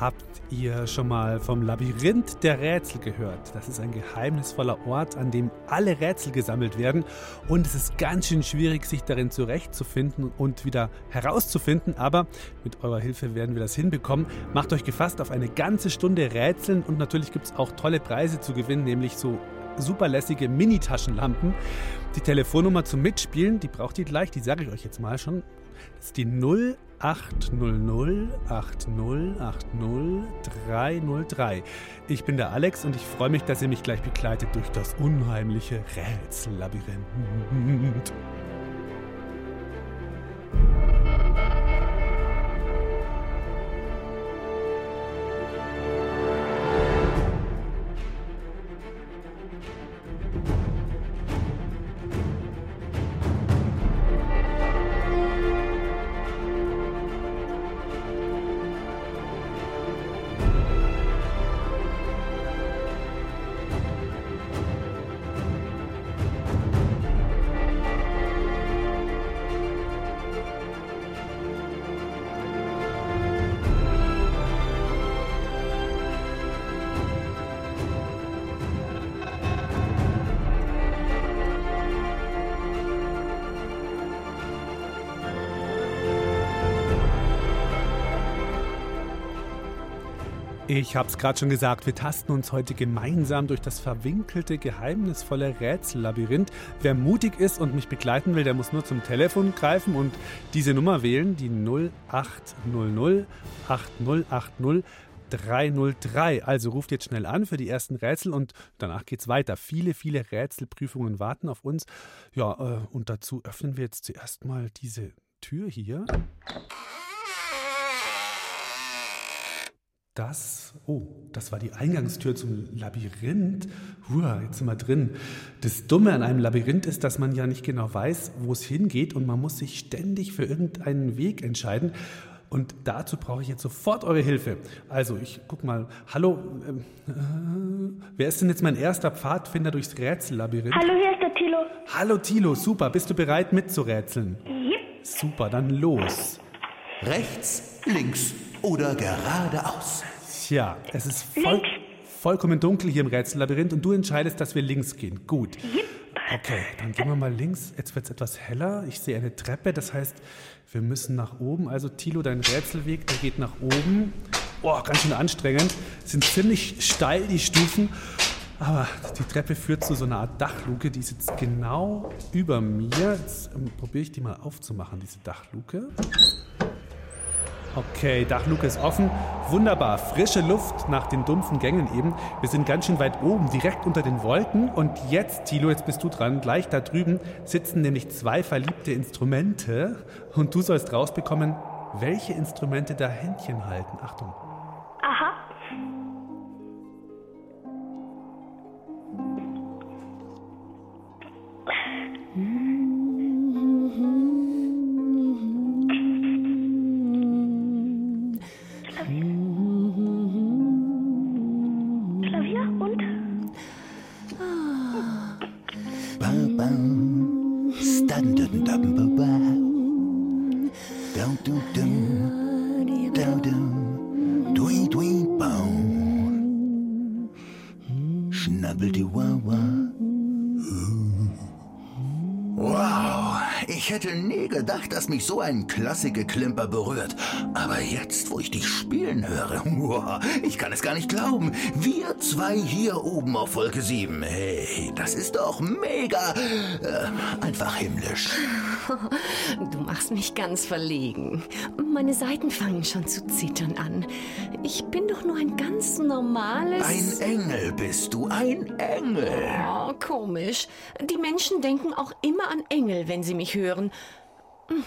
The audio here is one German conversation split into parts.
Habt ihr schon mal vom Labyrinth der Rätsel gehört? Das ist ein geheimnisvoller Ort, an dem alle Rätsel gesammelt werden. Und es ist ganz schön schwierig, sich darin zurechtzufinden und wieder herauszufinden. Aber mit eurer Hilfe werden wir das hinbekommen. Macht euch gefasst auf eine ganze Stunde Rätseln. Und natürlich gibt es auch tolle Preise zu gewinnen, nämlich so superlässige Mini-Taschenlampen. Die Telefonnummer zum Mitspielen, die braucht ihr gleich, die sage ich euch jetzt mal schon. Das ist die 0800 8080303. Ich bin der Alex und ich freue mich, dass ihr mich gleich begleitet durch das unheimliche Rätsellabyrinth. Ich habe es gerade schon gesagt, wir tasten uns heute gemeinsam durch das verwinkelte, geheimnisvolle Rätsellabyrinth. Wer mutig ist und mich begleiten will, der muss nur zum Telefon greifen und diese Nummer wählen, die 0800 8080 303. Also ruft jetzt schnell an für die ersten Rätsel und danach geht's weiter. Viele, viele Rätselprüfungen warten auf uns. Ja, äh, und dazu öffnen wir jetzt zuerst mal diese Tür hier. Das, oh, das war die Eingangstür zum Labyrinth. Hua, jetzt sind wir drin. Das Dumme an einem Labyrinth ist, dass man ja nicht genau weiß, wo es hingeht und man muss sich ständig für irgendeinen Weg entscheiden. Und dazu brauche ich jetzt sofort eure Hilfe. Also, ich guck mal. Hallo, ähm, äh, wer ist denn jetzt mein erster Pfadfinder durchs Rätsellabyrinth? Hallo, hier ist der Tilo. Hallo Tilo, super. Bist du bereit mitzurätseln? Yep. Super, dann los. Rechts, links oder geradeaus. Tja, es ist voll, vollkommen dunkel hier im Rätsellabyrinth und du entscheidest, dass wir links gehen. Gut. Okay, dann gehen wir mal links. Jetzt wird es etwas heller. Ich sehe eine Treppe, das heißt, wir müssen nach oben. Also Tilo, dein Rätselweg, der geht nach oben. Boah, ganz schön anstrengend. Es sind ziemlich steil die Stufen. Aber die Treppe führt zu so einer Art Dachluke, die ist jetzt genau über mir. Jetzt ähm, probiere ich die mal aufzumachen, diese Dachluke. Okay, Dachluke ist offen. Wunderbar. Frische Luft nach den dumpfen Gängen eben. Wir sind ganz schön weit oben, direkt unter den Wolken. Und jetzt, Tilo, jetzt bist du dran. Gleich da drüben sitzen nämlich zwei verliebte Instrumente. Und du sollst rausbekommen, welche Instrumente da Händchen halten. Achtung. remember back. Ich hätte nie gedacht, dass mich so ein Klassikgeklimper berührt. Aber jetzt, wo ich dich spielen höre, wow, ich kann es gar nicht glauben. Wir zwei hier oben auf Wolke 7. Hey, das ist doch mega. Äh, einfach himmlisch. Du machst mich ganz verlegen. Meine Seiten fangen schon zu zittern an. Ich bin doch nur ein ganz normales. Ein Engel bist du, ein Engel. Oh, komisch. Die Menschen denken auch immer an Engel, wenn sie mich hören. Hm,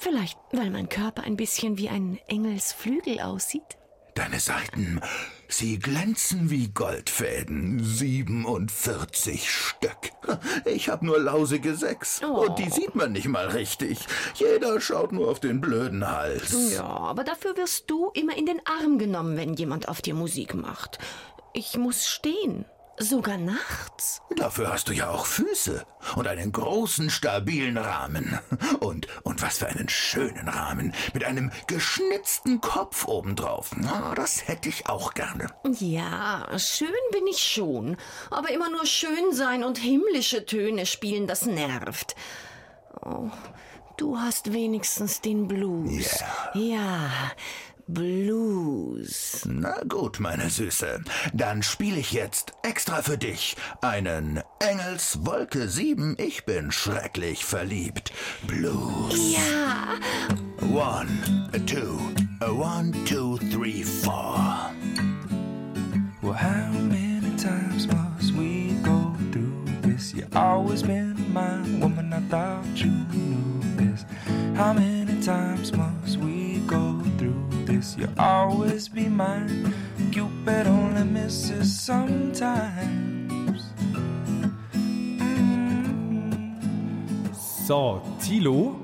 Vielleicht, weil mein Körper ein bisschen wie ein Engelsflügel aussieht. Deine Seiten Sie glänzen wie Goldfäden. 47 Stück. Ich hab nur lausige sechs. Oh. Und die sieht man nicht mal richtig. Jeder schaut nur auf den blöden Hals. Ja, aber dafür wirst du immer in den Arm genommen, wenn jemand auf dir Musik macht. Ich muss stehen. Sogar nachts. Dafür hast du ja auch Füße und einen großen, stabilen Rahmen. Und, und was für einen schönen Rahmen. Mit einem geschnitzten Kopf obendrauf. Na, das hätte ich auch gerne. Ja, schön bin ich schon. Aber immer nur schön sein und himmlische Töne spielen, das nervt. Oh, du hast wenigstens den Blues. Ja, Blues. Na gut, meine Süße. Dann spiele ich jetzt extra für dich einen Engels Wolke 7. Ich bin schrecklich verliebt. Blues. Ja, One, two, one, two, three, four. Well, how many times must we go through this? You always been my woman, I thought you knew this. How many times must we go through this? You always be mine. Cupid only misses sometimes. So, Tilo.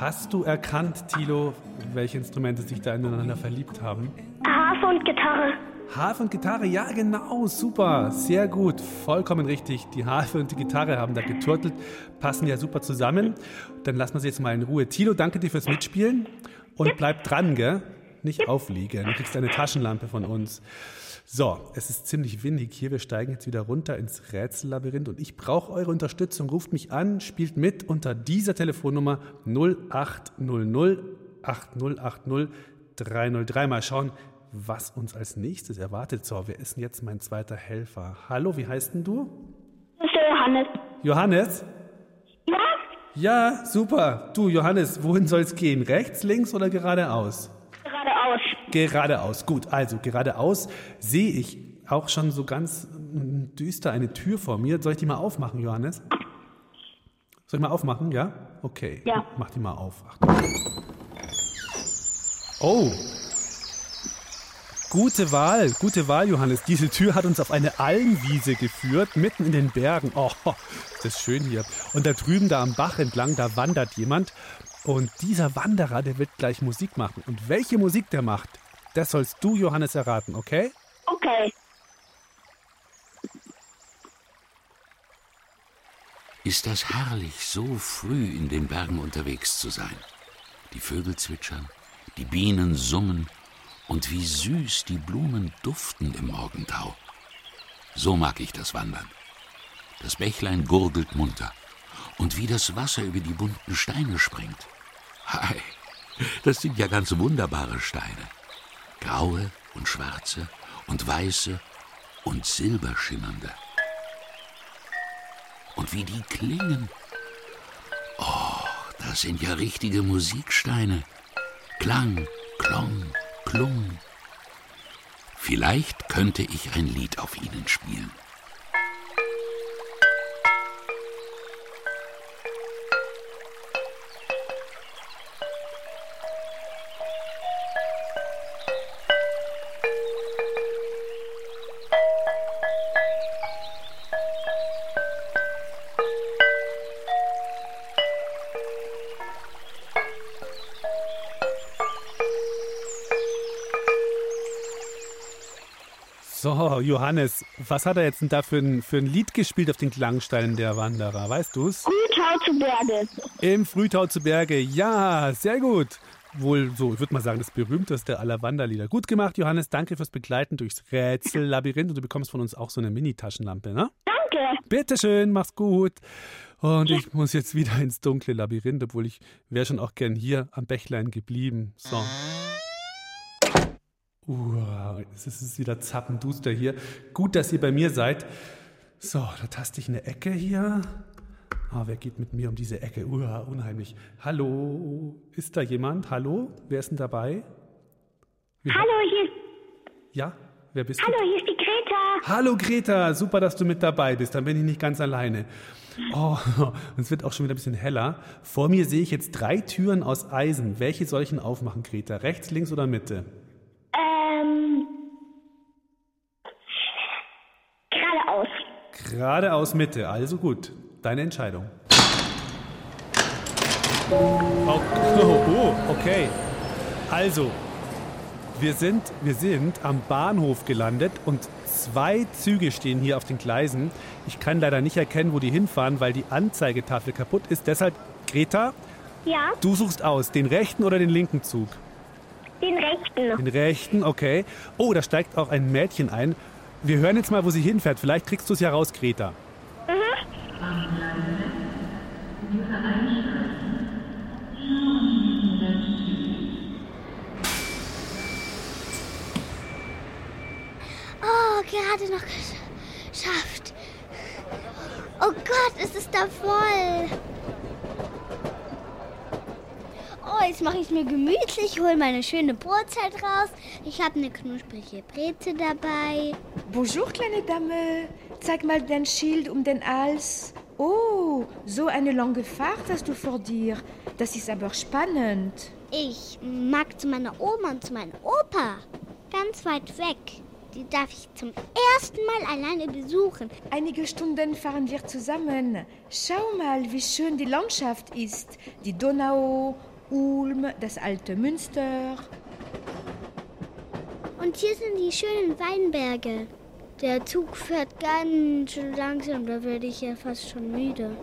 Hast du erkannt, Tilo, welche Instrumente sich da ineinander verliebt haben? Harfe und Gitarre. Harfe und Gitarre, ja genau, super, sehr gut, vollkommen richtig. Die Harfe und die Gitarre haben da geturtelt, passen ja super zusammen. Dann lassen wir sie jetzt mal in Ruhe. Tilo, danke dir fürs Mitspielen und bleib dran, gell? Nicht aufliegen, du kriegst eine Taschenlampe von uns. So, es ist ziemlich windig hier. Wir steigen jetzt wieder runter ins Rätsellabyrinth und ich brauche eure Unterstützung. Ruft mich an, spielt mit unter dieser Telefonnummer 0800 8080 303. Mal schauen, was uns als nächstes erwartet. So, wer ist denn jetzt mein zweiter Helfer? Hallo, wie heißt denn du? Das ist der Johannes. Johannes? Ja? Ja, super. Du, Johannes, wohin soll es gehen? Rechts, links oder geradeaus? Geradeaus. Geradeaus. Gut, also geradeaus sehe ich auch schon so ganz düster eine Tür vor mir. Soll ich die mal aufmachen, Johannes? Soll ich mal aufmachen, ja? Okay. Ja. Mach die mal auf. Achtung. Oh. Gute Wahl, gute Wahl, Johannes. Diese Tür hat uns auf eine Almwiese geführt, mitten in den Bergen. Oh, ist das schön hier. Und da drüben, da am Bach entlang, da wandert jemand. Und dieser Wanderer, der wird gleich Musik machen. Und welche Musik der macht, das sollst du, Johannes, erraten, okay? Okay. Ist das herrlich, so früh in den Bergen unterwegs zu sein. Die Vögel zwitschern, die Bienen summen und wie süß die Blumen duften im Morgentau. So mag ich das Wandern. Das Bächlein gurgelt munter und wie das Wasser über die bunten Steine springt. Hi, das sind ja ganz wunderbare Steine. Graue und schwarze und weiße und silberschimmernde. Und wie die klingen. Oh, das sind ja richtige Musiksteine. Klang, Klong, Klung. Vielleicht könnte ich ein Lied auf ihnen spielen. So, Johannes, was hat er jetzt denn da für ein, für ein Lied gespielt auf den Klangsteinen der Wanderer? Weißt du's? Frühtau zu Berge. Im Frühtau zu Berge. Ja, sehr gut. Wohl so, ich würde mal sagen, das berühmteste aller Wanderlieder. Gut gemacht, Johannes. Danke fürs Begleiten durchs Rätsellabyrinth. Und du bekommst von uns auch so eine Mini-Taschenlampe, ne? Danke. Bitteschön, mach's gut. Und ich muss jetzt wieder ins dunkle Labyrinth, obwohl ich wäre schon auch gern hier am Bächlein geblieben. So. Uh, es ist wieder zappenduster hier. Gut, dass ihr bei mir seid. So, da taste ich eine Ecke hier. Ah, wer geht mit mir um diese Ecke? Uh, unheimlich. Hallo, ist da jemand? Hallo, wer ist denn dabei? Wie- Hallo, hier ist, Ja, wer bist hallo, du? hier ist die Greta. Hallo Greta, super, dass du mit dabei bist. Dann bin ich nicht ganz alleine. Oh, es wird auch schon wieder ein bisschen heller. Vor mir sehe ich jetzt drei Türen aus Eisen. Welche soll ich denn aufmachen, Greta? Rechts, links oder Mitte? Ähm, Geradeaus Mitte, also gut. Deine Entscheidung. Oh, oh, oh, okay. Also, wir sind, wir sind am Bahnhof gelandet und zwei Züge stehen hier auf den Gleisen. Ich kann leider nicht erkennen, wo die hinfahren, weil die Anzeigetafel kaputt ist. Deshalb, Greta, Ja, du suchst aus, den rechten oder den linken Zug? den rechten. Den rechten, okay. Oh, da steigt auch ein Mädchen ein. Wir hören jetzt mal, wo sie hinfährt. Vielleicht kriegst du es ja raus, Greta. Oh, gerade noch geschafft. Oh Gott, es ist da voll. Jetzt mache ich es mir gemütlich, hole meine schöne Brotzeit raus. Ich habe eine knusprige Breze dabei. Bonjour, kleine Dame. Zeig mal dein Schild um den Hals. Oh, so eine lange Fahrt hast du vor dir. Das ist aber spannend. Ich mag zu meiner Oma und zu meinem Opa. Ganz weit weg. Die darf ich zum ersten Mal alleine besuchen. Einige Stunden fahren wir zusammen. Schau mal, wie schön die Landschaft ist. Die Donau, Ulm, das alte Münster. Und hier sind die schönen Weinberge. Der Zug fährt ganz schön langsam, da werde ich ja fast schon müde.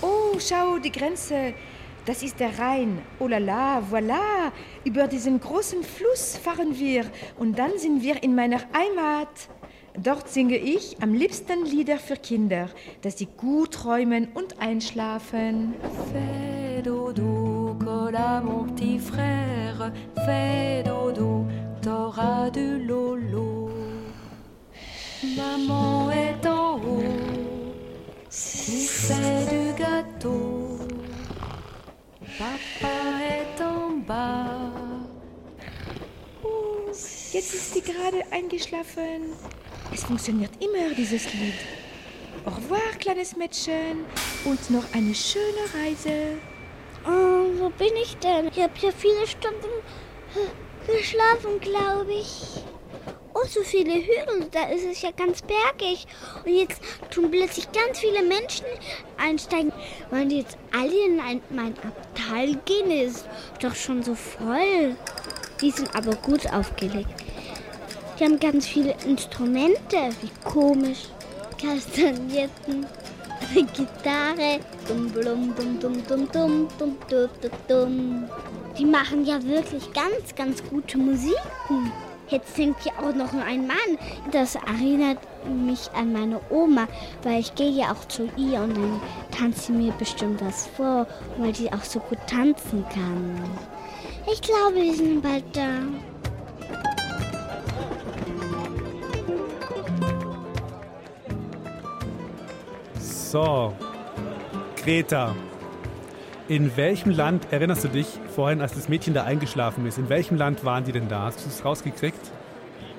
Oh, schau, die Grenze. Das ist der Rhein. Oh la la, voilà. Über diesen großen Fluss fahren wir und dann sind wir in meiner Heimat. Dort singe ich am liebsten Lieder für Kinder, dass sie gut träumen und einschlafen. Fais dodo, colla mon petit frère. Fais dodo, t'auras du lolo. Maman est en haut, fait du gâteau. Papa est en bas. Oh, jetzt ist sie gerade eingeschlafen. Es funktioniert immer, dieses Lied. Au revoir, kleines Mädchen. Und noch eine schöne Reise. Oh, wo bin ich denn? Ich habe hier viele Stunden äh, geschlafen, glaube ich. Oh, so viele Hügel, da ist es ja ganz bergig. Und jetzt tun plötzlich ganz viele Menschen einsteigen. Wollen die jetzt alle in ein, mein Abteil gehen? Ist doch schon so voll. Die sind aber gut aufgelegt. Die haben ganz viele Instrumente. Wie komisch. Kastagnetten, Gitarre. Dum, blum, dum, dum, dum, dum, dum, dum, dum, dum. Die machen ja wirklich ganz, ganz gute Musiken. Jetzt singt hier auch noch ein Mann. Das erinnert mich an meine Oma, weil ich gehe ja auch zu ihr und dann tanzt sie mir bestimmt was vor, weil die auch so gut tanzen kann. Ich glaube, wir sind bald da. So, Greta. In welchem Land erinnerst du dich vorhin, als das Mädchen da eingeschlafen ist? In welchem Land waren die denn da? Hast du es rausgekriegt?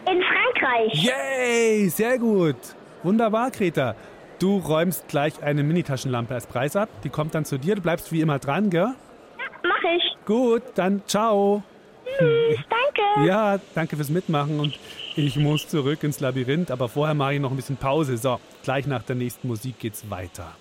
In Frankreich. Yay, sehr gut. Wunderbar, Greta. Du räumst gleich eine Minitaschenlampe als Preis ab. Die kommt dann zu dir. Du bleibst wie immer dran, gell? Mach ich. Gut, dann ciao. Danke. Ja, danke fürs Mitmachen und ich muss zurück ins Labyrinth, aber vorher mache ich noch ein bisschen Pause. So, gleich nach der nächsten Musik geht's weiter.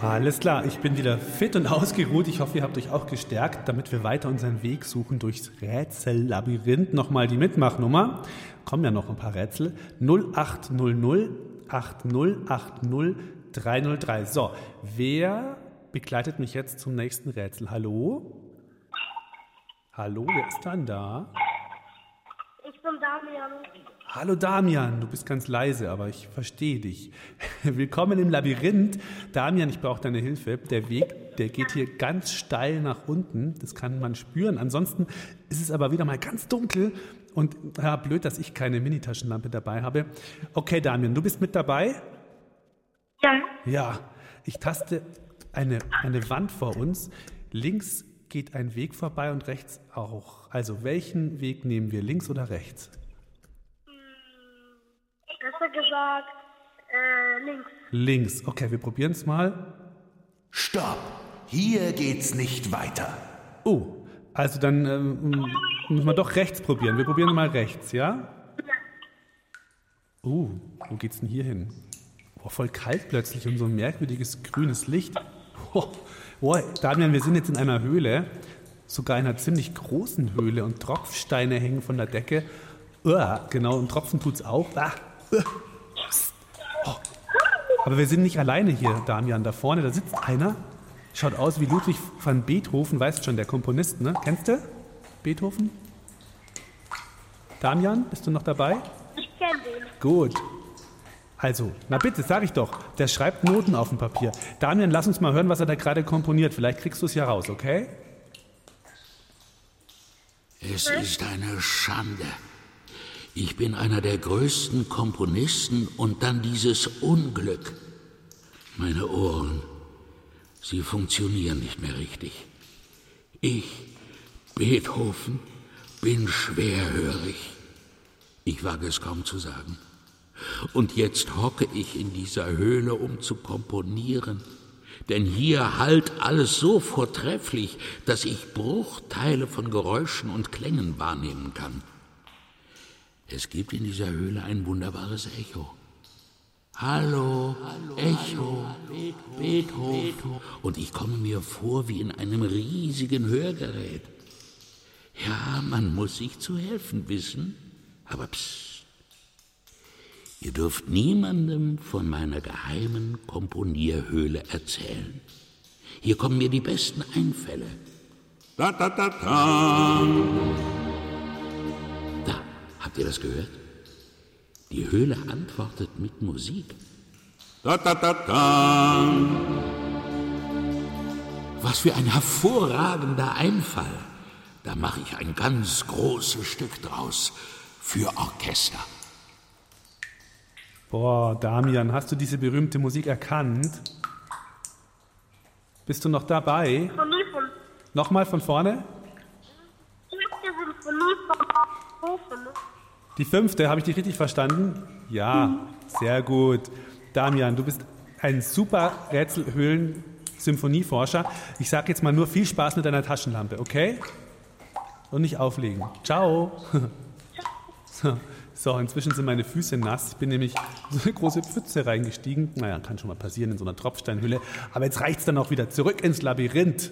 Alles klar, ich bin wieder fit und ausgeruht. Ich hoffe, ihr habt euch auch gestärkt, damit wir weiter unseren Weg suchen durchs Rätsellabyrinth. Nochmal die Mitmachnummer. Kommen ja noch ein paar Rätsel. 0800 8080 303. So, wer begleitet mich jetzt zum nächsten Rätsel? Hallo? Hallo, wer ist dann da? Ich bin Damian. Hallo Damian, du bist ganz leise, aber ich verstehe dich. Willkommen im Labyrinth. Damian, ich brauche deine Hilfe. Der Weg, der geht hier ganz steil nach unten. Das kann man spüren. Ansonsten ist es aber wieder mal ganz dunkel. Und ja, blöd, dass ich keine Minitaschenlampe dabei habe. Okay, Damian, du bist mit dabei? Ja. Ja, ich taste eine, eine Wand vor uns. Links geht ein Weg vorbei und rechts auch. Also welchen Weg nehmen wir, links oder rechts? Besser gesagt, äh, links. Links. Okay, wir probieren es mal. Stopp! Hier geht's nicht weiter. Oh, also dann ähm, müssen wir doch rechts probieren. Wir probieren mal rechts, ja? Oh, wo geht's denn hier hin? Boah, voll kalt plötzlich und so ein merkwürdiges grünes Licht. Oh, Damian, wir sind jetzt in einer Höhle, sogar in einer ziemlich großen Höhle und Tropfsteine hängen von der Decke. Uah, genau, und Tropfen tut's auch. Ah, uh, oh. Aber wir sind nicht alleine hier, Damian. Da vorne, da sitzt einer. Schaut aus wie Ludwig van Beethoven, weißt schon, der Komponist, ne? Kennst du Beethoven? Damian, bist du noch dabei? Ich kenne den. Gut. Also, na bitte, sag ich doch, der schreibt Noten auf dem Papier. Damian, lass uns mal hören, was er da gerade komponiert. Vielleicht kriegst du es ja raus, okay? Es ist eine Schande. Ich bin einer der größten Komponisten und dann dieses Unglück. Meine Ohren, sie funktionieren nicht mehr richtig. Ich, Beethoven, bin schwerhörig. Ich wage es kaum zu sagen. Und jetzt hocke ich in dieser Höhle, um zu komponieren. Denn hier hallt alles so vortrefflich, dass ich Bruchteile von Geräuschen und Klängen wahrnehmen kann. Es gibt in dieser Höhle ein wunderbares Echo. Hallo, Echo, Beethoven. Und ich komme mir vor wie in einem riesigen Hörgerät. Ja, man muss sich zu helfen wissen, aber psst. Ihr dürft niemandem von meiner geheimen Komponierhöhle erzählen. Hier kommen mir die besten Einfälle. Da, da, da, da. Da, habt ihr das gehört? Die Höhle antwortet mit Musik. Da, da, da, da. Was für ein hervorragender Einfall. Da mache ich ein ganz großes Stück draus für Orchester. Boah, Damian, hast du diese berühmte Musik erkannt? Bist du noch dabei? Nochmal von vorne? ne? Die fünfte, habe ich dich richtig verstanden? Ja, sehr gut. Damian, du bist ein super Rätselhöhlen-Symphonieforscher. Ich sage jetzt mal nur viel Spaß mit deiner Taschenlampe, okay? Und nicht auflegen. Ciao. So, so, inzwischen sind meine Füße nass. Ich bin nämlich in so eine große Pfütze reingestiegen. Naja, kann schon mal passieren in so einer Tropfsteinhülle. Aber jetzt reicht's dann auch wieder zurück ins Labyrinth.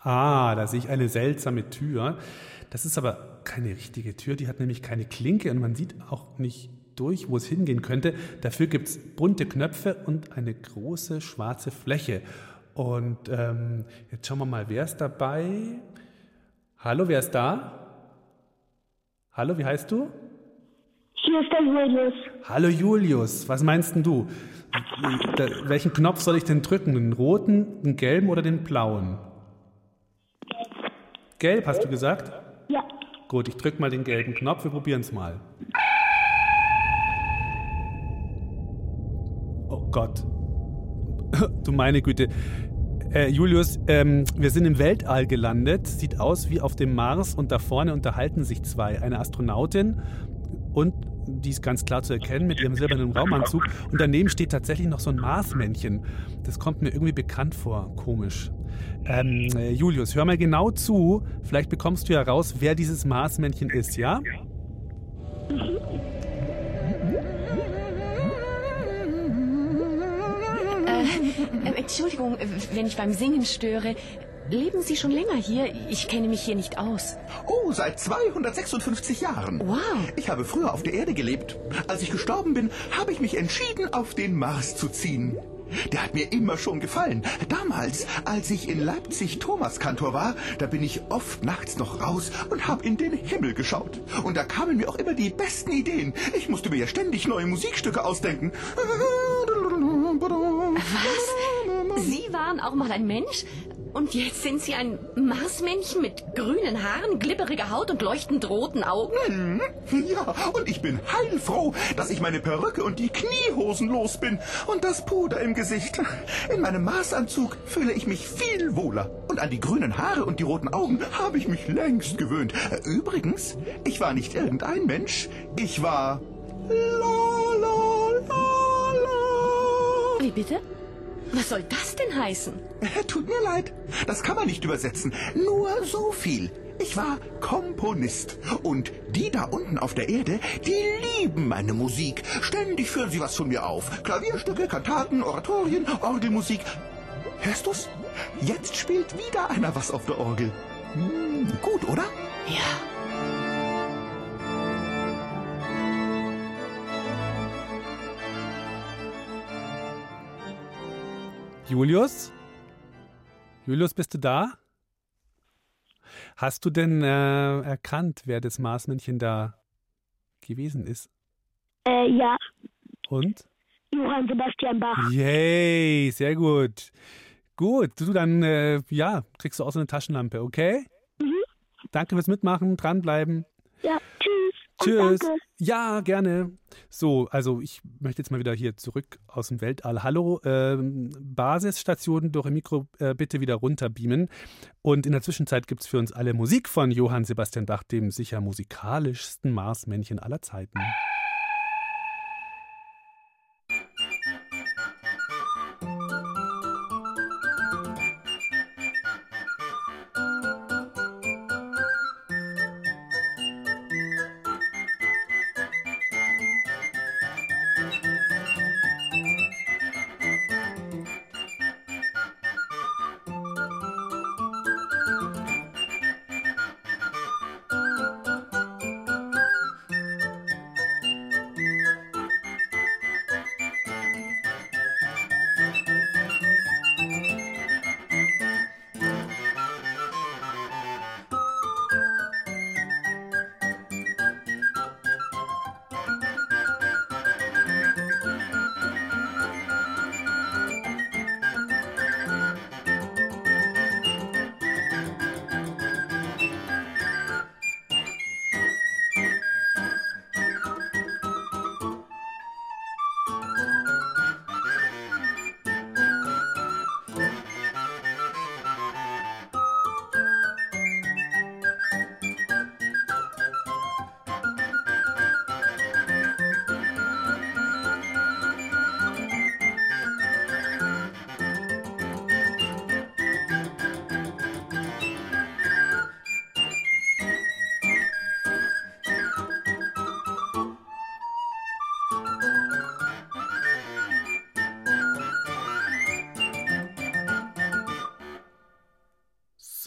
Ah, da sehe ich eine seltsame Tür. Das ist aber keine richtige Tür, die hat nämlich keine Klinke und man sieht auch nicht durch, wo es hingehen könnte. Dafür gibt es bunte Knöpfe und eine große schwarze Fläche. Und ähm, jetzt schauen wir mal, wer ist dabei? Hallo, wer ist da? Hallo, wie heißt du? Hier ist der Julius. Hallo Julius, was meinst denn du? Welchen Knopf soll ich denn drücken? Den roten, den gelben oder den blauen? Gelb, hast du gesagt? Ja. Gut, ich drücke mal den gelben Knopf, wir probieren es mal. Oh Gott. Du meine Güte. Äh, Julius, ähm, wir sind im Weltall gelandet. Sieht aus wie auf dem Mars und da vorne unterhalten sich zwei. Eine Astronautin und die ist ganz klar zu erkennen mit ihrem silbernen Raumanzug. Und daneben steht tatsächlich noch so ein Marsmännchen. Das kommt mir irgendwie bekannt vor. Komisch. Ähm, äh, Julius, hör mal genau zu. Vielleicht bekommst du ja raus, wer dieses Marsmännchen ist, ja? Äh, Entschuldigung, wenn ich beim Singen störe. Leben Sie schon länger hier? Ich kenne mich hier nicht aus. Oh, seit 256 Jahren. Wow. Ich habe früher auf der Erde gelebt. Als ich gestorben bin, habe ich mich entschieden, auf den Mars zu ziehen. Der hat mir immer schon gefallen. Damals, als ich in Leipzig Thomaskantor war, da bin ich oft nachts noch raus und habe in den Himmel geschaut. Und da kamen mir auch immer die besten Ideen. Ich musste mir ja ständig neue Musikstücke ausdenken. Was? Sie waren auch mal ein Mensch? Und jetzt sind Sie ein Marsmännchen mit grünen Haaren, glibberiger Haut und leuchtend roten Augen? Ja, und ich bin heilfroh, dass ich meine Perücke und die Kniehosen los bin und das Puder im Gesicht. In meinem Maßanzug fühle ich mich viel wohler. Und an die grünen Haare und die roten Augen habe ich mich längst gewöhnt. Übrigens, ich war nicht irgendein Mensch. Ich war... La. Wie bitte? Was soll das denn heißen? Tut mir leid, das kann man nicht übersetzen. Nur so viel. Ich war Komponist. Und die da unten auf der Erde, die lieben meine Musik. Ständig führen sie was von mir auf. Klavierstücke, Kantaten, Oratorien, Orgelmusik. Hörst du's? Jetzt spielt wieder einer was auf der Orgel. Hm, gut, oder? Ja. Julius? Julius, bist du da? Hast du denn äh, erkannt, wer das Marsmännchen da gewesen ist? Äh, ja, Und? Johann Sebastian Bach. Yay, sehr gut. Gut, du dann, äh, ja, kriegst du auch so eine Taschenlampe, okay? Mhm. Danke fürs Mitmachen, dranbleiben. Tschüss. Danke. Ja, gerne. So, also ich möchte jetzt mal wieder hier zurück aus dem Weltall. Hallo, ähm, Basisstation Dore Mikro, äh, bitte wieder runterbeamen. Und in der Zwischenzeit gibt es für uns alle Musik von Johann Sebastian Bach, dem sicher musikalischsten Marsmännchen aller Zeiten.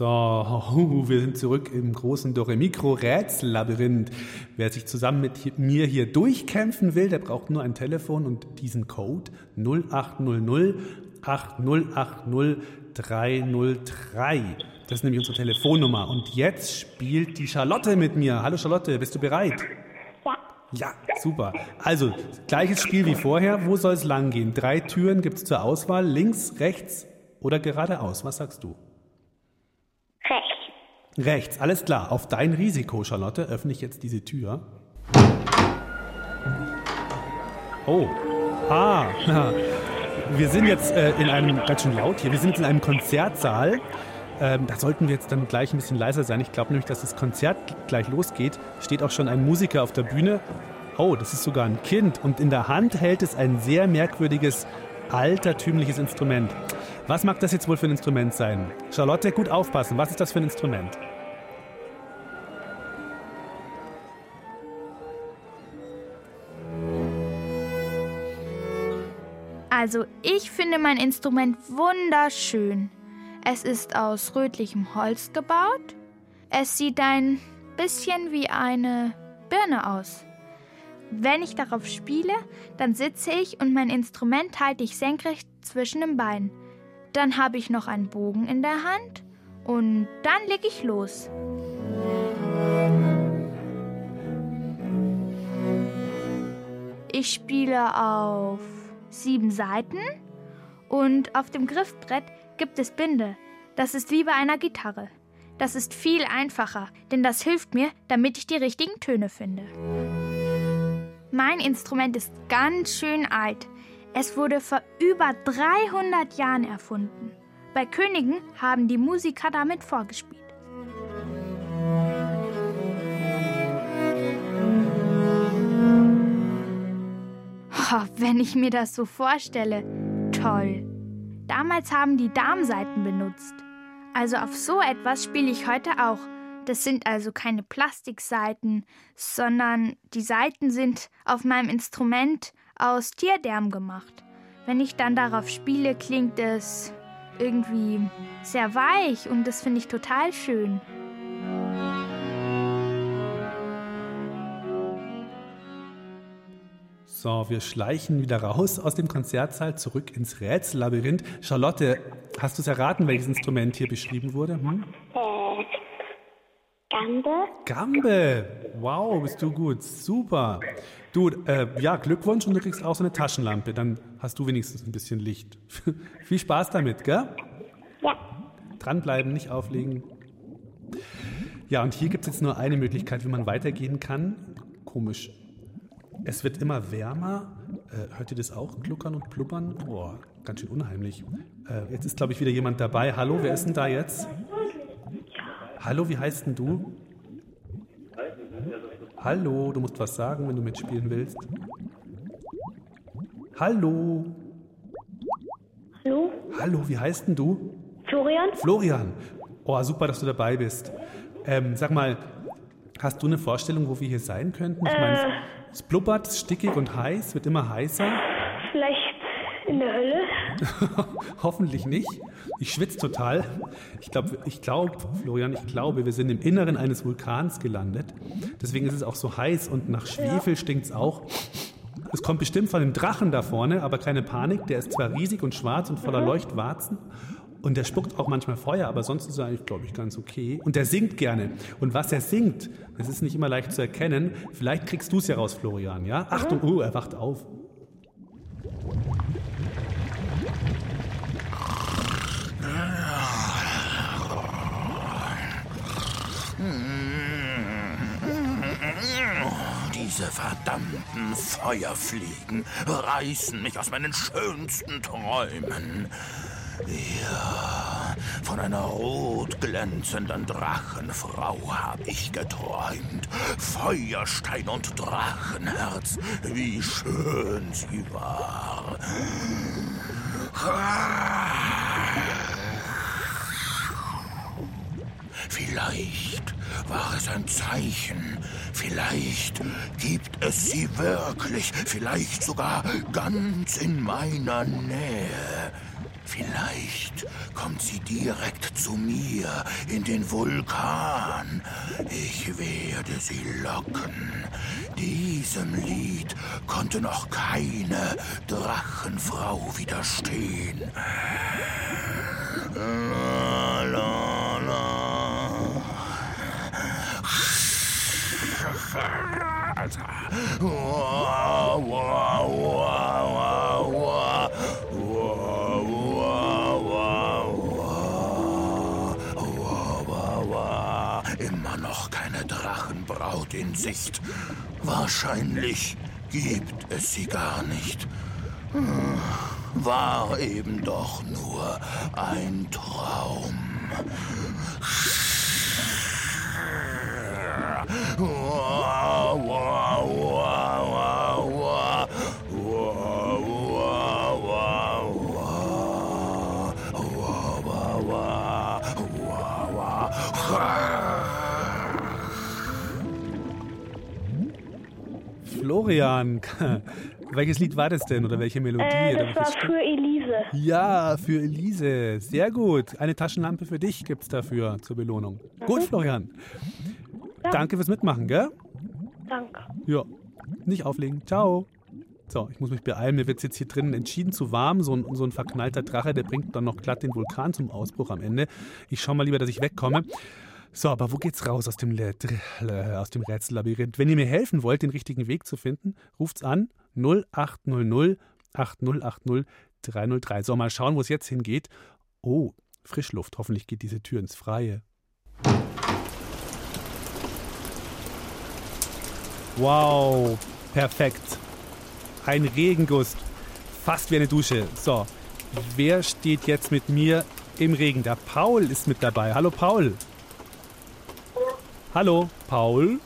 So, wir sind zurück im großen Doremikro-Rätsellabyrinth. Wer sich zusammen mit mir hier durchkämpfen will, der braucht nur ein Telefon und diesen Code 0800 8080 303. Das ist nämlich unsere Telefonnummer. Und jetzt spielt die Charlotte mit mir. Hallo Charlotte, bist du bereit? Ja. Ja, super. Also, gleiches Spiel wie vorher. Wo soll es lang gehen? Drei Türen gibt es zur Auswahl. Links, rechts oder geradeaus. Was sagst du? Rechts. Alles klar. Auf dein Risiko, Charlotte, öffne ich jetzt diese Tür. Oh. Ah. Wir sind jetzt äh, in einem, ganz schön laut hier, wir sind jetzt in einem Konzertsaal. Ähm, da sollten wir jetzt dann gleich ein bisschen leiser sein. Ich glaube nämlich, dass das Konzert gleich losgeht. Steht auch schon ein Musiker auf der Bühne. Oh, das ist sogar ein Kind. Und in der Hand hält es ein sehr merkwürdiges, altertümliches Instrument. Was mag das jetzt wohl für ein Instrument sein? Charlotte, gut aufpassen. Was ist das für ein Instrument? Also, ich finde mein Instrument wunderschön. Es ist aus rötlichem Holz gebaut. Es sieht ein bisschen wie eine Birne aus. Wenn ich darauf spiele, dann sitze ich und mein Instrument halte ich senkrecht zwischen den Beinen. Dann habe ich noch einen Bogen in der Hand und dann leg ich los. Ich spiele auf sieben Seiten und auf dem Griffbrett gibt es Binde. Das ist wie bei einer Gitarre. Das ist viel einfacher, denn das hilft mir, damit ich die richtigen Töne finde. Mein Instrument ist ganz schön alt. Es wurde vor über 300 Jahren erfunden. Bei Königen haben die Musiker damit vorgespielt. Oh, wenn ich mir das so vorstelle, toll. Damals haben die Darmseiten benutzt. Also auf so etwas spiele ich heute auch. Das sind also keine Plastikseiten, sondern die Seiten sind auf meinem Instrument aus Tierdarm gemacht. Wenn ich dann darauf spiele, klingt es irgendwie sehr weich und das finde ich total schön. So, wir schleichen wieder raus aus dem Konzertsaal zurück ins Rätsellabyrinth. Charlotte, hast du es erraten, welches Instrument hier beschrieben wurde? Hm? Gambe. Gambe! Wow, bist du gut. Super. Du, äh, ja, Glückwunsch und du kriegst auch so eine Taschenlampe. Dann hast du wenigstens ein bisschen Licht. Viel Spaß damit, gell? Ja. Dranbleiben, nicht auflegen. Ja, und hier gibt es jetzt nur eine Möglichkeit, wie man weitergehen kann. Komisch. Es wird immer wärmer. Äh, hört ihr das auch? Gluckern und blubbern? Boah, ganz schön unheimlich. Äh, jetzt ist, glaube ich, wieder jemand dabei. Hallo, wer ist denn da jetzt? Hallo, wie heißt denn du? Hallo, du musst was sagen, wenn du mitspielen willst. Hallo. Hallo? Hallo, wie heißt denn du? Florian? Florian. Oh, super, dass du dabei bist. Ähm, sag mal, hast du eine Vorstellung, wo wir hier sein könnten? Ich meine, Äh. es- es blubbert, es ist stickig und heiß, wird immer heißer. Vielleicht in der Hölle? Hoffentlich nicht. Ich schwitze total. Ich glaube, ich glaub, Florian, ich glaube, wir sind im Inneren eines Vulkans gelandet. Deswegen ist es auch so heiß und nach Schwefel stinkt es auch. Es kommt bestimmt von dem Drachen da vorne, aber keine Panik. Der ist zwar riesig und schwarz und voller Leuchtwarzen. Und der spuckt auch manchmal Feuer, aber sonst ist er eigentlich, glaube ich, ganz okay. Und der singt gerne. Und was er singt, das ist nicht immer leicht zu erkennen. Vielleicht kriegst du es ja raus, Florian, ja? Achtung, oh, er wacht auf. Diese verdammten Feuerfliegen reißen mich aus meinen schönsten Träumen. Ja, von einer rot glänzenden Drachenfrau habe ich geträumt. Feuerstein und Drachenherz, wie schön sie war. Vielleicht war es ein Zeichen. Vielleicht gibt es sie wirklich. Vielleicht sogar ganz in meiner Nähe. Vielleicht kommt sie direkt zu mir in den Vulkan. Ich werde sie locken. Diesem Lied konnte noch keine Drachenfrau widerstehen. La, la, la. Immer noch keine Drachenbraut in Sicht. Wahrscheinlich gibt es sie gar nicht. War eben doch nur ein Traum. Wow, wow, wow, wow, wow. Wow, wow, wow, wow. Wow, wow, wow. Wow, wow. Florian, welches Lied war das denn oder welche Melodie? Äh, das war für Elise. Ja, für Elise. Sehr gut. Eine Taschenlampe für dich gibt's dafür zur Belohnung. Gut, Florian. Danke fürs Mitmachen, gell? Danke. Ja. Nicht auflegen. Ciao. So, ich muss mich beeilen. Mir wird jetzt hier drinnen entschieden zu warm. So ein, so ein verknallter Drache, der bringt dann noch glatt den Vulkan zum Ausbruch am Ende. Ich schau mal lieber, dass ich wegkomme. So, aber wo geht's raus aus dem, Le aus dem Rätsellabyrinth? Wenn ihr mir helfen wollt, den richtigen Weg zu finden, ruft's an 0800 8080 303. So, mal schauen, wo es jetzt hingeht. Oh, Frischluft. Hoffentlich geht diese Tür ins Freie. Wow, perfekt. Ein Regenguss. Fast wie eine Dusche. So, wer steht jetzt mit mir im Regen? Der Paul ist mit dabei. Hallo Paul. Hallo, Paul.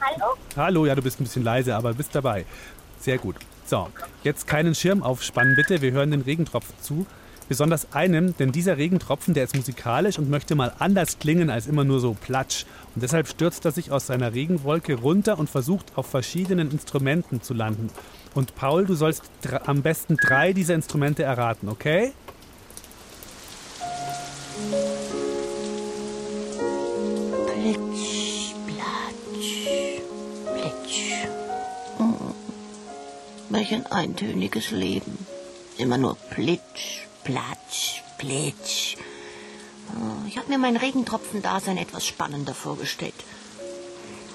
hallo? Hallo, ja, du bist ein bisschen leise, aber bist dabei. Sehr gut. So, jetzt keinen Schirm aufspannen bitte, wir hören den Regentropfen zu. Besonders einem, denn dieser Regentropfen, der ist musikalisch und möchte mal anders klingen als immer nur so platsch. Und deshalb stürzt er sich aus seiner Regenwolke runter und versucht auf verschiedenen Instrumenten zu landen. Und Paul, du sollst am besten drei dieser Instrumente erraten, okay? Plitsch, platsch, plitsch. Hm. Welch ein eintöniges Leben. Immer nur plitsch, platsch, plitsch. Oh, ich habe mir mein Regentropfen-Dasein etwas spannender vorgestellt.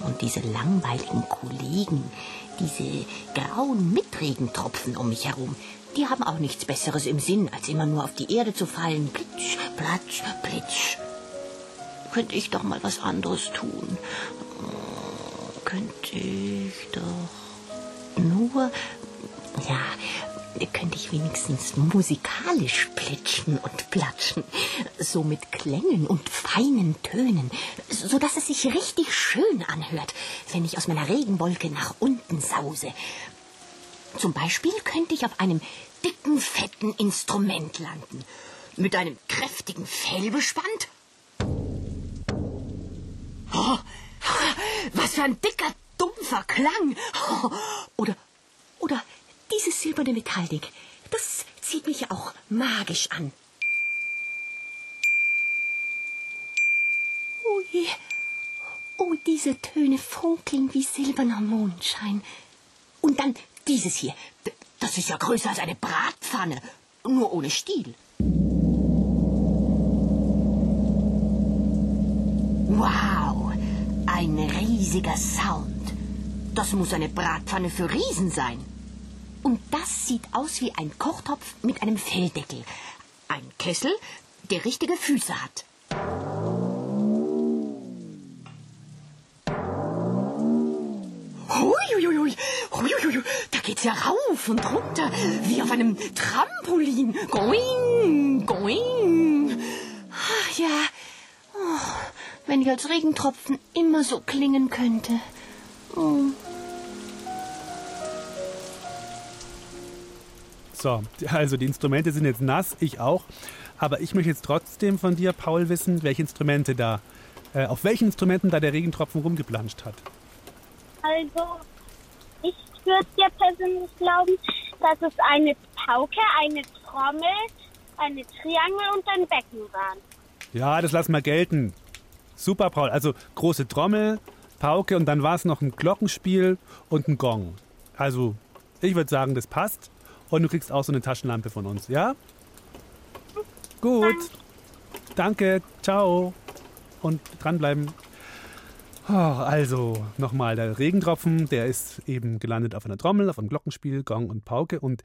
Und diese langweiligen Kollegen, diese grauen Mitregentropfen um mich herum, die haben auch nichts Besseres im Sinn, als immer nur auf die Erde zu fallen. Plitsch, platsch, plitsch. Könnte ich doch mal was anderes tun? Könnte ich doch nur... Ja, könnte ich wenigstens musikalisch plitschen und platschen, so mit Klängen und feinen Tönen, so dass es sich richtig schön anhört, wenn ich aus meiner Regenwolke nach unten sause. Zum Beispiel könnte ich auf einem dicken, fetten Instrument landen, mit einem kräftigen Fell bespannt. Oh, was für ein dicker, dumpfer Klang. Oder, oder dieses silberne Metallding, das zieht mich auch magisch an. Ui, oh, diese Töne funkeln wie silberner Mondschein. Und dann dieses hier, das ist ja größer als eine Bratpfanne, nur ohne Stiel. Wow, ein riesiger Sound. Das muss eine Bratpfanne für Riesen sein. Und das sieht aus wie ein Kochtopf mit einem Felldeckel. Ein Kessel, der richtige Füße hat. Huiuiui, huiuiui, da geht's ja rauf und runter, wie auf einem Trampolin. Going, going. Ach ja, oh, wenn ich als Regentropfen immer so klingen könnte. Oh. So, also die Instrumente sind jetzt nass, ich auch. Aber ich möchte jetzt trotzdem von dir, Paul, wissen, welche Instrumente da, äh, auf welchen Instrumenten da der Regentropfen rumgeplanscht hat. Also, ich würde dir persönlich glauben, dass es eine Pauke, eine Trommel, eine Triangel und ein Becken waren. Ja, das lassen wir gelten. Super, Paul. Also große Trommel, Pauke und dann war es noch ein Glockenspiel und ein Gong. Also, ich würde sagen, das passt. Und du kriegst auch so eine Taschenlampe von uns, ja? Gut. Danke. Ciao. Und dranbleiben. Oh, also, nochmal, der Regentropfen, der ist eben gelandet auf einer Trommel, auf einem Glockenspiel, Gong und Pauke. Und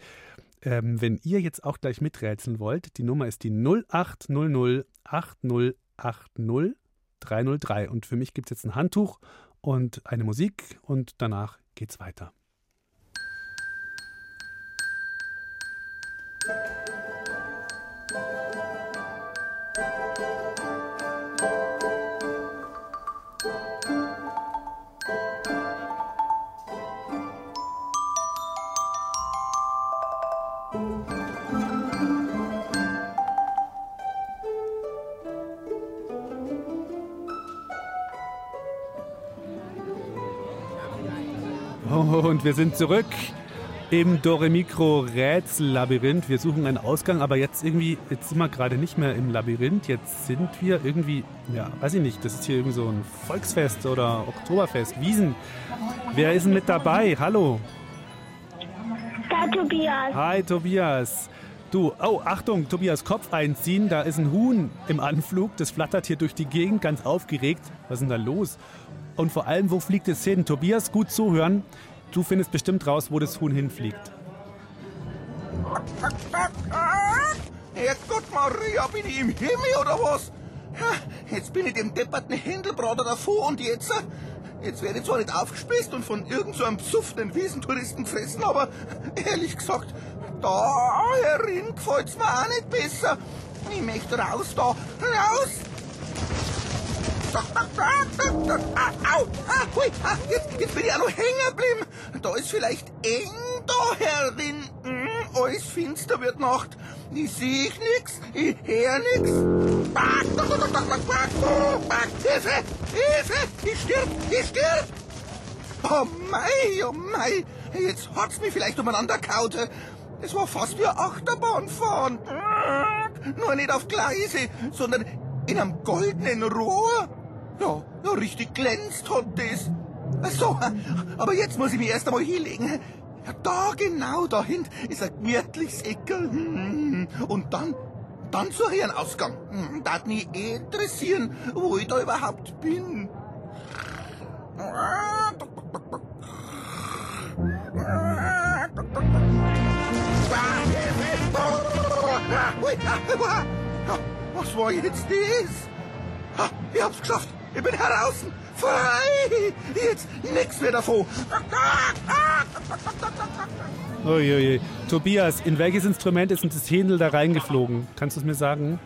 ähm, wenn ihr jetzt auch gleich miträtseln wollt, die Nummer ist die 0800 8080 303. Und für mich gibt es jetzt ein Handtuch und eine Musik und danach geht's weiter. Und wir sind zurück im Doremikro Rätsellabyrinth. Wir suchen einen Ausgang, aber jetzt irgendwie, jetzt sind wir gerade nicht mehr im Labyrinth. Jetzt sind wir irgendwie, ja, weiß ich nicht, das ist hier irgendwie so ein Volksfest oder Oktoberfest, Wiesen. Wer ist denn mit dabei? Hallo. Da, Tobias. Hi, Tobias. Du, oh, Achtung, Tobias, Kopf einziehen. Da ist ein Huhn im Anflug. Das flattert hier durch die Gegend, ganz aufgeregt. Was ist denn da los? Und vor allem, wo fliegt es hin? Tobias, gut zuhören. Du findest bestimmt raus, wo das Huhn hinfliegt. Herrgott Maria, bin ich im Himmel oder was? Jetzt bin ich dem depperten Händelbrater davor und jetzt? Jetzt werde ich zwar nicht aufgespießt und von irgendeinem so besuffenen Wiesentouristen gefressen, aber ehrlich gesagt, da herin gefällt's mir auch nicht besser. Ich möchte raus da, raus! Au, au, jetzt, jetzt bin ich auch noch hängen geblieben. Da ist vielleicht eng da herin. Hm, alles finster wird Nacht. Ich seh ich nix, ich hör nix. Back, back, back, back, back, back, Hilfe, Hilfe, ich stirb, ich stirb. Oh mei, oh mei, jetzt hat's mich vielleicht umeinander kaut. Es war fast wie eine Achterbahnfahren. Nur nicht auf Gleise, sondern in einem goldenen Rohr. Ja, ja, richtig glänzt hat das. Ach So, aber jetzt muss ich mich erst einmal hinlegen. Da genau dahin ist ein gemütliches Eckel. Hm, Und dann, dann suche ich einen Ausgang. Hm, Darf mich eh interessieren, wo ich da überhaupt bin. Was war jetzt das? Ich hab's geschafft. Ich bin heraus. Frei. Jetzt nix mehr davon. Uiuiui. Tobias, in welches Instrument ist denn das Händel da reingeflogen? Kannst du es mir sagen?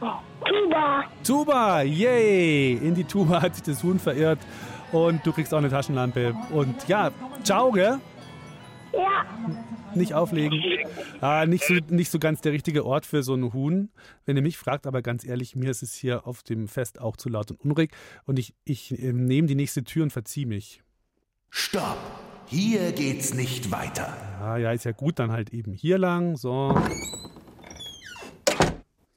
Tuba. Tuba, yay! In die Tuba hat sich das Huhn verirrt und du kriegst auch eine Taschenlampe. Und ja, ciao, gell? Ja. Nicht auflegen. Ah, nicht, so, nicht so ganz der richtige Ort für so ein Huhn, wenn ihr mich fragt, aber ganz ehrlich, mir ist es hier auf dem Fest auch zu laut und unruhig und ich, ich äh, nehme die nächste Tür und verziehe mich. Stopp! Hier geht's nicht weiter. Ja, ja, ist ja gut, dann halt eben hier lang, so.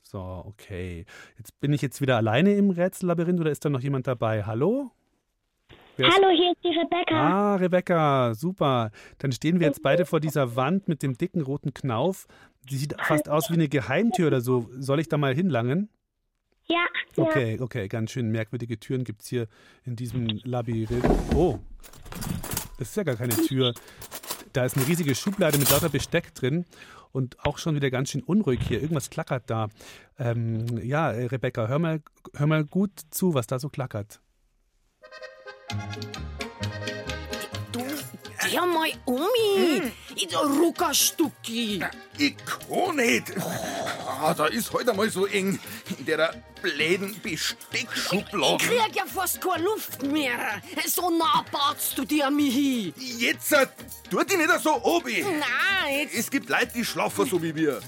So, okay. Jetzt bin ich jetzt wieder alleine im Rätsellabyrinth oder ist da noch jemand dabei? Hallo? Hallo, hier ist die Rebecca. Ah, Rebecca, super. Dann stehen wir jetzt beide vor dieser Wand mit dem dicken roten Knauf. Die sieht fast aus wie eine Geheimtür oder so. Soll ich da mal hinlangen? Ja. ja. Okay, okay, ganz schön merkwürdige Türen gibt es hier in diesem Labyrinth. Oh, das ist ja gar keine Tür. Da ist eine riesige Schublade mit lauter Besteck drin und auch schon wieder ganz schön unruhig hier. Irgendwas klackert da. Ähm, ja, äh, Rebecca, hör mal, hör mal gut zu, was da so klackert. Der mal Omi. In der Ruckerstucki. Ich kann nicht. Ah, da ist heute mal so eng in der bläden Besteckschublade. Ich krieg ja fast keine Luft mehr. So nah batst du dir mich hin. Jetzt äh, tu dich nicht so obi. Nein, jetzt Es gibt Leute, die schlafen so wie wir.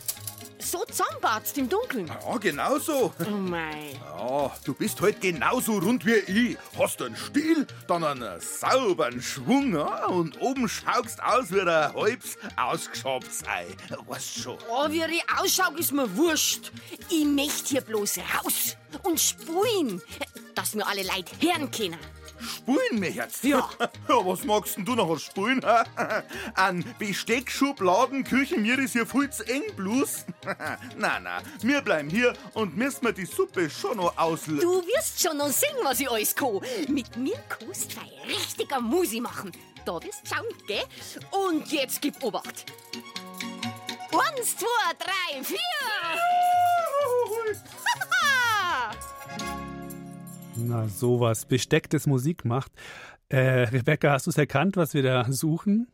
So zusammenbatzt im Dunkeln. Ja, genau so. Oh mei. Ja, du bist halt genauso rund wie ich. Hast einen Stil, dann einen sauberen Schwung ja, und oben schaust aus wie ein halbs ausgeschabtes Ei. Weißt schon. Oh, wie ich ausschau, ist mir wurscht. Ich möcht hier bloß raus und spulen, dass mir alle Leute hören können. Spulen mir jetzt? Ja. ja. Was magst denn du noch als Spulen? An Besteckschubladen Küche mir ist hier viel zu eng bloß. na, na, wir bleiben hier und müssen wir die Suppe schon noch auslösen. Du wirst schon noch sehen, was ich alles kann. Mit mir kannst du ein richtiger Musi machen. Da wirst du schauen, gell? Und jetzt gib Obacht. Eins, zwei, drei, vier. Na, sowas. Bestecktes Musik macht. Äh, Rebecca, hast du es erkannt, was wir da suchen?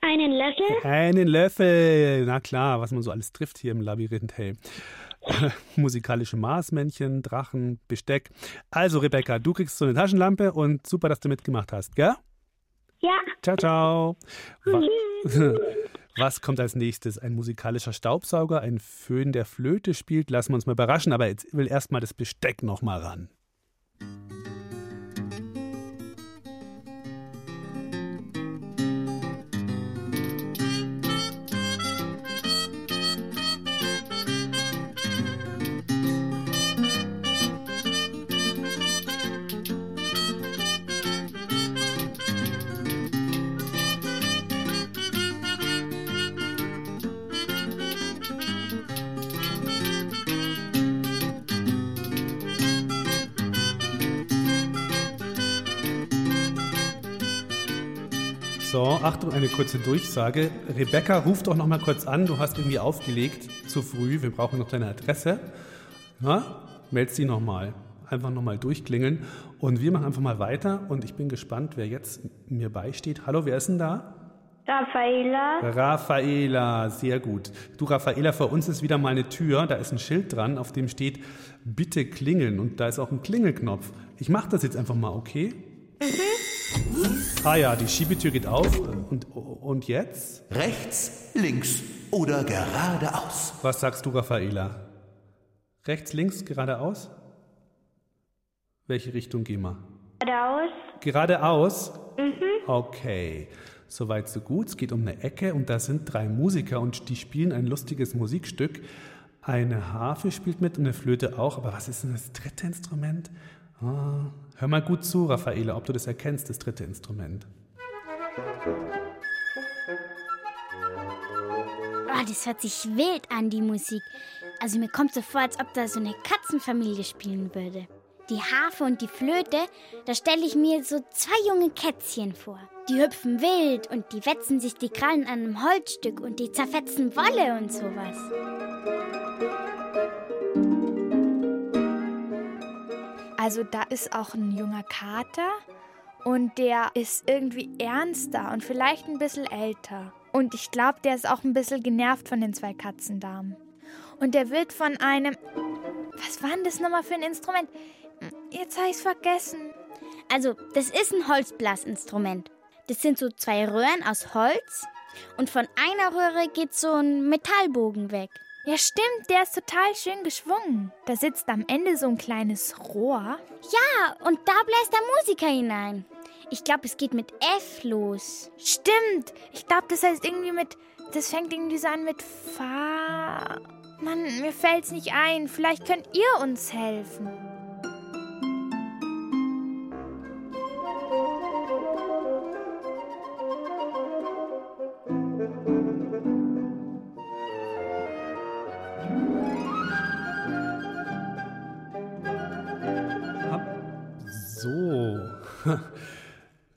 Einen Löffel? Einen Löffel. Na klar, was man so alles trifft hier im Labyrinth. Hey. Musikalische Marsmännchen, Drachen, Besteck. Also, Rebecca, du kriegst so eine Taschenlampe und super, dass du mitgemacht hast, gell? Ja. Ciao, ciao. Wa Was kommt als nächstes? Ein musikalischer Staubsauger, ein Föhn, der Flöte spielt? Lassen wir uns mal überraschen, aber jetzt will erstmal das Besteck noch mal ran. So, Achtung, eine kurze Durchsage. Rebecca, ruf doch noch mal kurz an. Du hast irgendwie aufgelegt zu früh. Wir brauchen noch deine Adresse. Na, meld sie noch mal. Einfach noch mal durchklingeln. Und wir machen einfach mal weiter. Und ich bin gespannt, wer jetzt mir beisteht. Hallo, wer ist denn da? Raffaela. Raffaela, sehr gut. Du, Raffaela, vor uns ist wieder mal eine Tür. Da ist ein Schild dran, auf dem steht, bitte klingeln. Und da ist auch ein Klingelknopf. Ich mache das jetzt einfach mal, okay? Ah ja, die Schiebetür geht auf. Und, und jetzt? Rechts, links oder geradeaus. Was sagst du, Raffaela? Rechts, links, geradeaus? Welche Richtung gehen wir? Geradeaus. Geradeaus? Mhm. Okay. Soweit so gut. Es geht um eine Ecke und da sind drei Musiker und die spielen ein lustiges Musikstück. Eine Harfe spielt mit und eine Flöte auch. Aber was ist denn das dritte Instrument? Ah, hör mal gut zu, Raffaele, ob du das erkennst, das dritte Instrument. Oh, das hört sich wild an, die Musik. Also mir kommt so vor, als ob da so eine Katzenfamilie spielen würde. Die Harfe und die Flöte, da stelle ich mir so zwei junge Kätzchen vor. Die hüpfen wild und die wetzen sich die Krallen an einem Holzstück und die zerfetzen Wolle und sowas. Also da ist auch ein junger Kater und der ist irgendwie ernster und vielleicht ein bisschen älter. Und ich glaube, der ist auch ein bisschen genervt von den zwei Katzendamen. Und der wird von einem... Was war denn das nochmal für ein Instrument? Jetzt habe ich es vergessen. Also, das ist ein Holzblasinstrument. Das sind so zwei Röhren aus Holz und von einer Röhre geht so ein Metallbogen weg. Ja, stimmt, der ist total schön geschwungen. Da sitzt am Ende so ein kleines Rohr. Ja, und da bläst der Musiker hinein. Ich glaube, es geht mit F los. Stimmt. Ich glaube, das heißt irgendwie mit. Das fängt irgendwie so an mit Fa. Mann, mir fällt's nicht ein. Vielleicht könnt ihr uns helfen.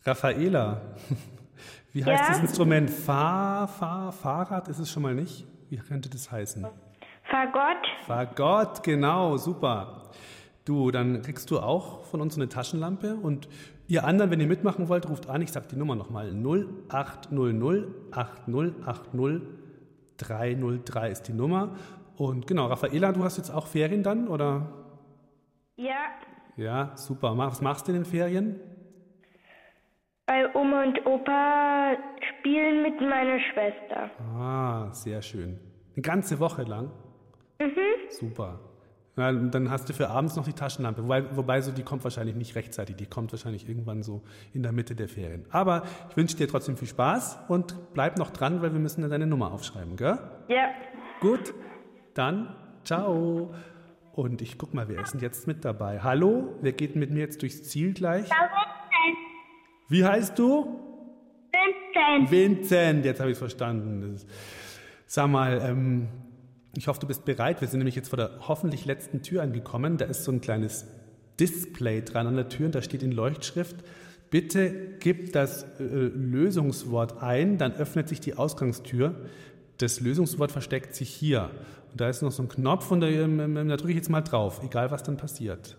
Raffaela. Wie heißt Ja? das Instrument? Fahr, Fahr, Fahrrad ist es schon mal nicht? Wie könnte das heißen? Fagott. Fagott, genau, super. Du, dann kriegst du auch von uns eine Taschenlampe und ihr anderen, wenn ihr mitmachen wollt, ruft an. Ich sag die Nummer nochmal. 0800 8080 303 ist die Nummer. Und genau, Raffaela, du hast jetzt auch Ferien dann, oder? Ja, Ja, super. Was machst du in den Ferien? Bei Oma und Opa spielen mit meiner Schwester. Ah, sehr schön. Eine ganze Woche lang? Mhm. Super. Und dann hast du für abends noch die Taschenlampe. Wobei, wobei so, die kommt wahrscheinlich nicht rechtzeitig. Die kommt wahrscheinlich irgendwann so in der Mitte der Ferien. Aber ich wünsche dir trotzdem viel Spaß und bleib noch dran, weil wir müssen dann deine Nummer aufschreiben, gell? Ja. Gut, dann ciao. Und ich guck mal, wer ist denn jetzt mit dabei? Hallo, wer geht mit mir jetzt durchs Ziel gleich? Wie heißt du? Vincent. Vincent, jetzt habe ich es verstanden. Das, sag mal, ähm, ich hoffe, du bist bereit. Wir sind nämlich jetzt vor der hoffentlich letzten Tür angekommen. Da ist so ein kleines Display dran an der Tür und da steht in Leuchtschrift, bitte gib das äh, Lösungswort ein, dann öffnet sich die Ausgangstür. Das Lösungswort versteckt sich hier. Und da ist noch so ein Knopf und da, ähm, ähm, da drücke ich jetzt mal drauf, egal was dann passiert.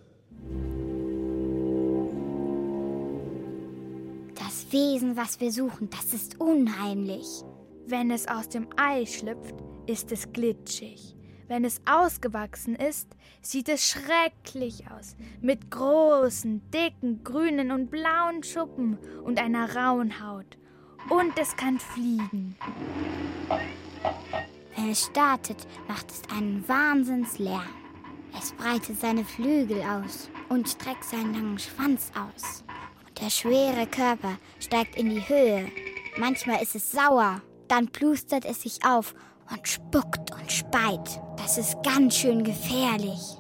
Wesen, was wir suchen, das ist unheimlich. Wenn es aus dem Ei schlüpft, ist es glitschig. Wenn es ausgewachsen ist, sieht es schrecklich aus, mit großen, dicken, grünen und blauen Schuppen und einer rauen Haut. Und es kann fliegen. Wenn es startet, macht es einen Wahnsinnslärm. Es breitet seine Flügel aus und streckt seinen langen Schwanz aus. Der schwere Körper steigt in die Höhe. Manchmal ist es sauer, dann plustert es sich auf und spuckt und speit. Das ist ganz schön gefährlich.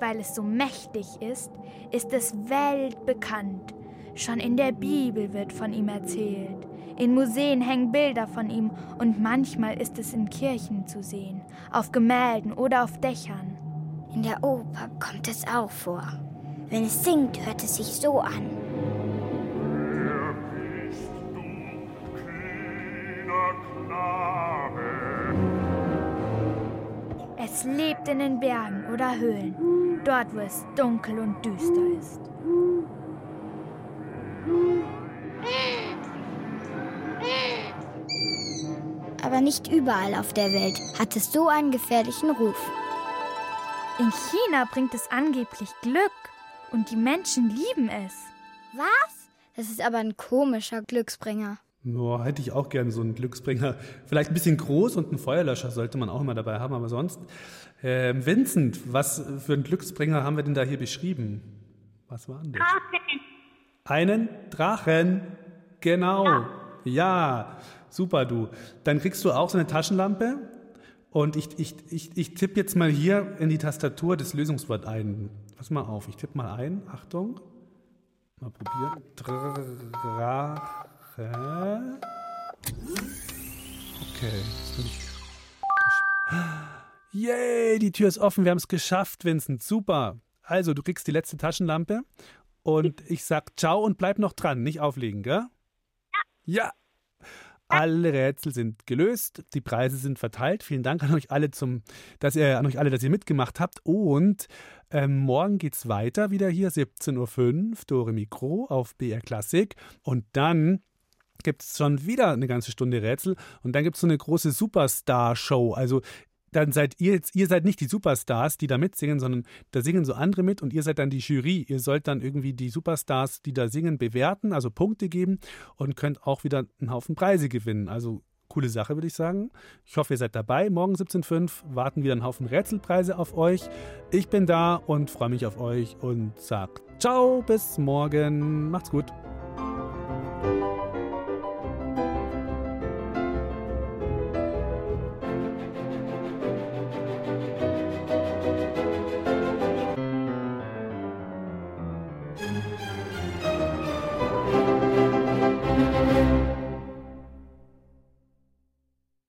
Weil es so mächtig ist, ist es weltbekannt. Schon in der Bibel wird von ihm erzählt. In Museen hängen Bilder von ihm und manchmal ist es in Kirchen zu sehen, auf Gemälden oder auf Dächern. In der Oper kommt es auch vor. Wenn es singt, hört es sich so an. Es lebt in den Bergen oder Höhlen, dort wo es dunkel und düster ist. Aber nicht überall auf der Welt hat es so einen gefährlichen Ruf. In China bringt es angeblich Glück und die Menschen lieben es. Was? Das ist aber ein komischer Glücksbringer. Boah, hätte ich auch gerne so einen Glücksbringer. Vielleicht ein bisschen groß und einen Feuerlöscher sollte man auch immer dabei haben, aber sonst. Äh, Vincent, was für einen Glücksbringer haben wir denn da hier beschrieben? Was war denn das? Drachen. Einen Drachen. Genau. Ja. ja, super du. Dann kriegst du auch so eine Taschenlampe und ich, ich, ich, ich tippe jetzt mal hier in die Tastatur das Lösungswort ein. Pass mal auf, ich tippe mal ein. Achtung. Mal probieren. Drache. Okay, jetzt bin ich. Yay, die Tür ist offen, wir haben es geschafft, Vincent. Super. Also, du kriegst die letzte Taschenlampe und ich sag ciao und bleib noch dran, nicht auflegen, gell? Ja. Ja. Alle Rätsel sind gelöst, die Preise sind verteilt. Vielen Dank an euch alle, zum, dass ihr, an euch alle, dass ihr mitgemacht habt. Und ähm, morgen geht's weiter wieder hier, 17.05 Uhr, Dore Mikro auf BR Klassik. Und dann gibt es schon wieder eine ganze Stunde Rätsel und dann gibt es so eine große Superstar-Show. Also dann seid ihr jetzt, ihr seid nicht die Superstars, die da mitsingen, sondern da singen so andere mit und ihr seid dann die Jury. Ihr sollt dann irgendwie die Superstars, die da singen, bewerten, also Punkte geben und könnt auch wieder einen Haufen Preise gewinnen. Also coole Sache, würde ich sagen. Ich hoffe, ihr seid dabei. Morgen 17.05 Uhr warten wieder ein Haufen Rätselpreise auf euch. Ich bin da und freue mich auf euch und sag ciao, bis morgen. Macht's gut.